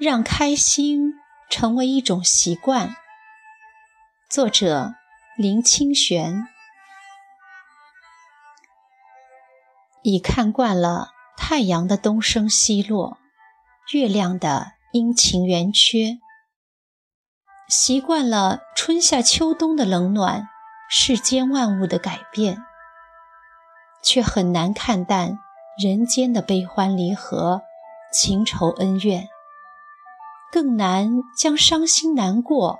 让开心成为一种习惯。作者：林清玄。已看惯了太阳的东升西落，月亮的阴晴圆缺，习惯了春夏秋冬的冷暖，世间万物的改变，却很难看淡人间的悲欢离合、情仇恩怨。更难将伤心难过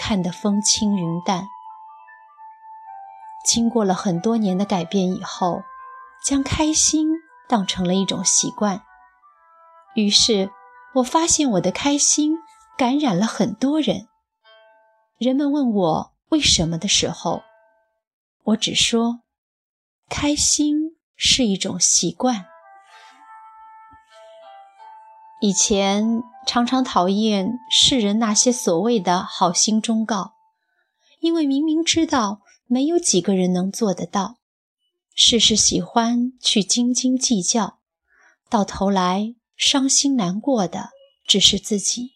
看得风轻云淡。经过了很多年的改变以后，将开心当成了一种习惯。于是，我发现我的开心感染了很多人。人们问我为什么的时候，我只说：开心是一种习惯。以前常常讨厌世人那些所谓的好心忠告，因为明明知道没有几个人能做得到，事事喜欢去斤斤计较，到头来伤心难过的只是自己。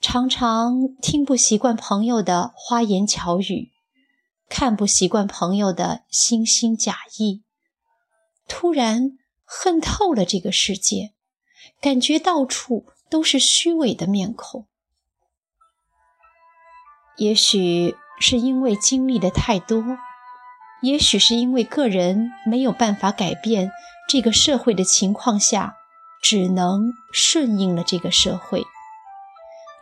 常常听不习惯朋友的花言巧语，看不习惯朋友的惺惺假意，突然恨透了这个世界。感觉到处都是虚伪的面孔，也许是因为经历的太多，也许是因为个人没有办法改变这个社会的情况下，只能顺应了这个社会。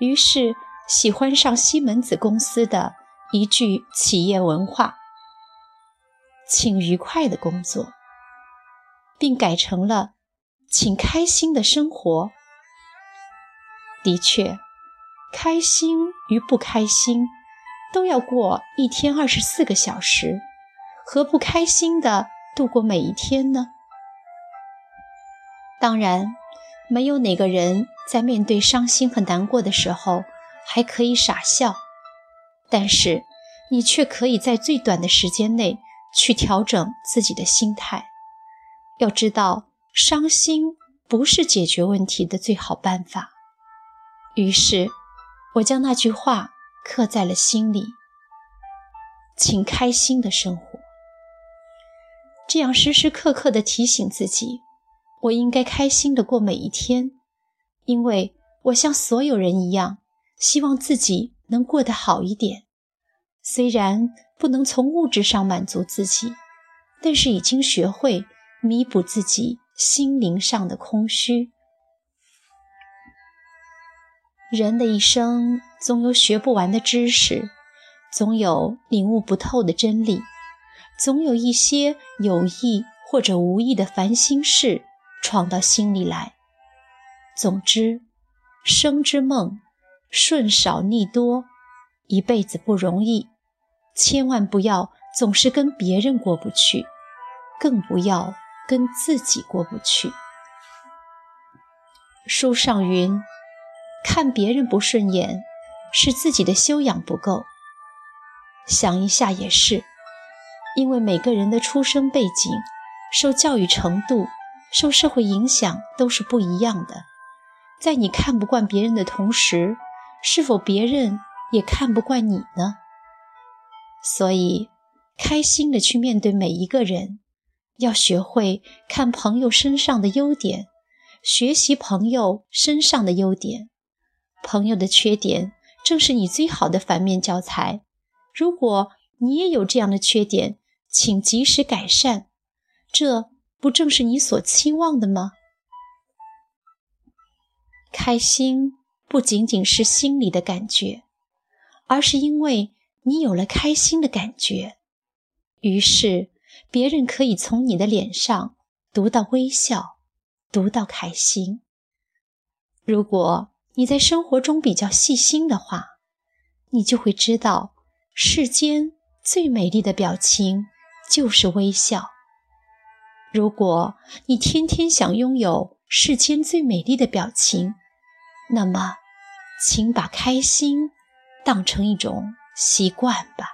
于是喜欢上西门子公司的一句企业文化：“请愉快的工作”，并改成了。请开心的生活。的确，开心与不开心都要过一天二十四个小时，何不开心的度过每一天呢？当然，没有哪个人在面对伤心和难过的时候还可以傻笑，但是你却可以在最短的时间内去调整自己的心态。要知道。伤心不是解决问题的最好办法。于是，我将那句话刻在了心里：请开心的生活。这样时时刻刻地提醒自己，我应该开心地过每一天，因为我像所有人一样，希望自己能过得好一点。虽然不能从物质上满足自己，但是已经学会弥补自己。心灵上的空虚。人的一生总有学不完的知识，总有领悟不透的真理，总有一些有意或者无意的烦心事闯到心里来。总之，生之梦，顺少逆多，一辈子不容易，千万不要总是跟别人过不去，更不要。跟自己过不去。书上云：“看别人不顺眼，是自己的修养不够。”想一下也是，因为每个人的出生背景、受教育程度、受社会影响都是不一样的。在你看不惯别人的同时，是否别人也看不惯你呢？所以，开心的去面对每一个人。要学会看朋友身上的优点，学习朋友身上的优点。朋友的缺点正是你最好的反面教材。如果你也有这样的缺点，请及时改善。这不正是你所期望的吗？开心不仅仅是心里的感觉，而是因为你有了开心的感觉，于是。别人可以从你的脸上读到微笑，读到开心。如果你在生活中比较细心的话，你就会知道，世间最美丽的表情就是微笑。如果你天天想拥有世间最美丽的表情，那么，请把开心当成一种习惯吧。